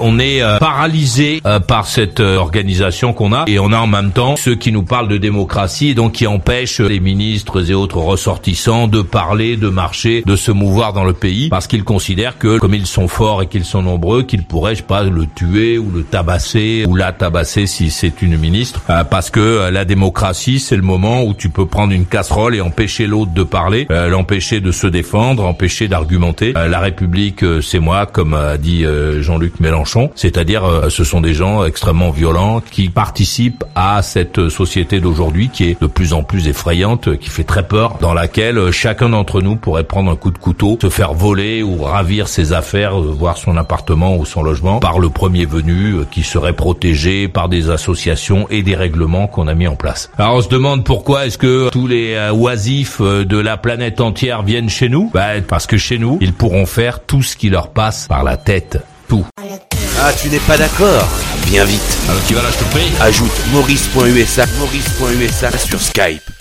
On est euh, paralysé euh, par cette euh, organisation qu'on a. Et on a en même temps ceux qui nous parlent de démocratie et donc qui empêchent les ministres et autres ressortissants de parler, de marcher, de se mouvoir dans le pays parce qu'ils considèrent que comme ils sont forts et qu'ils sont nombreux, qu'ils pourraient, je sais pas, le tuer ou le tabasser ou la tabasser si c'est une ministre. Parce que la démocratie c'est le moment où tu peux prendre une casserole et empêcher l'autre de parler, l'empêcher de se défendre, empêcher d'argumenter. la République c'est moi comme a dit Jean-Luc Mélenchon c'est-à-dire euh, ce sont des gens extrêmement violents qui participent à cette société d'aujourd'hui qui est de plus en plus effrayante, qui fait très peur, dans laquelle euh, chacun d'entre nous pourrait prendre un coup de couteau, se faire voler ou ravir ses affaires, euh, voir son appartement ou son logement par le premier venu qui serait protégé par des associations et des règlements qu'on a mis en place. Alors on se demande pourquoi est-ce que tous les oisifs de la planète entière viennent chez nous? Bah, Parce que chez nous, ils pourront faire tout ce qui leur passe par la tête. Tout. Ah, tu n'es pas d'accord Viens vite. Alors tu vas là, je te prie. Ajoute maurice.usa, maurice.usa sur Skype.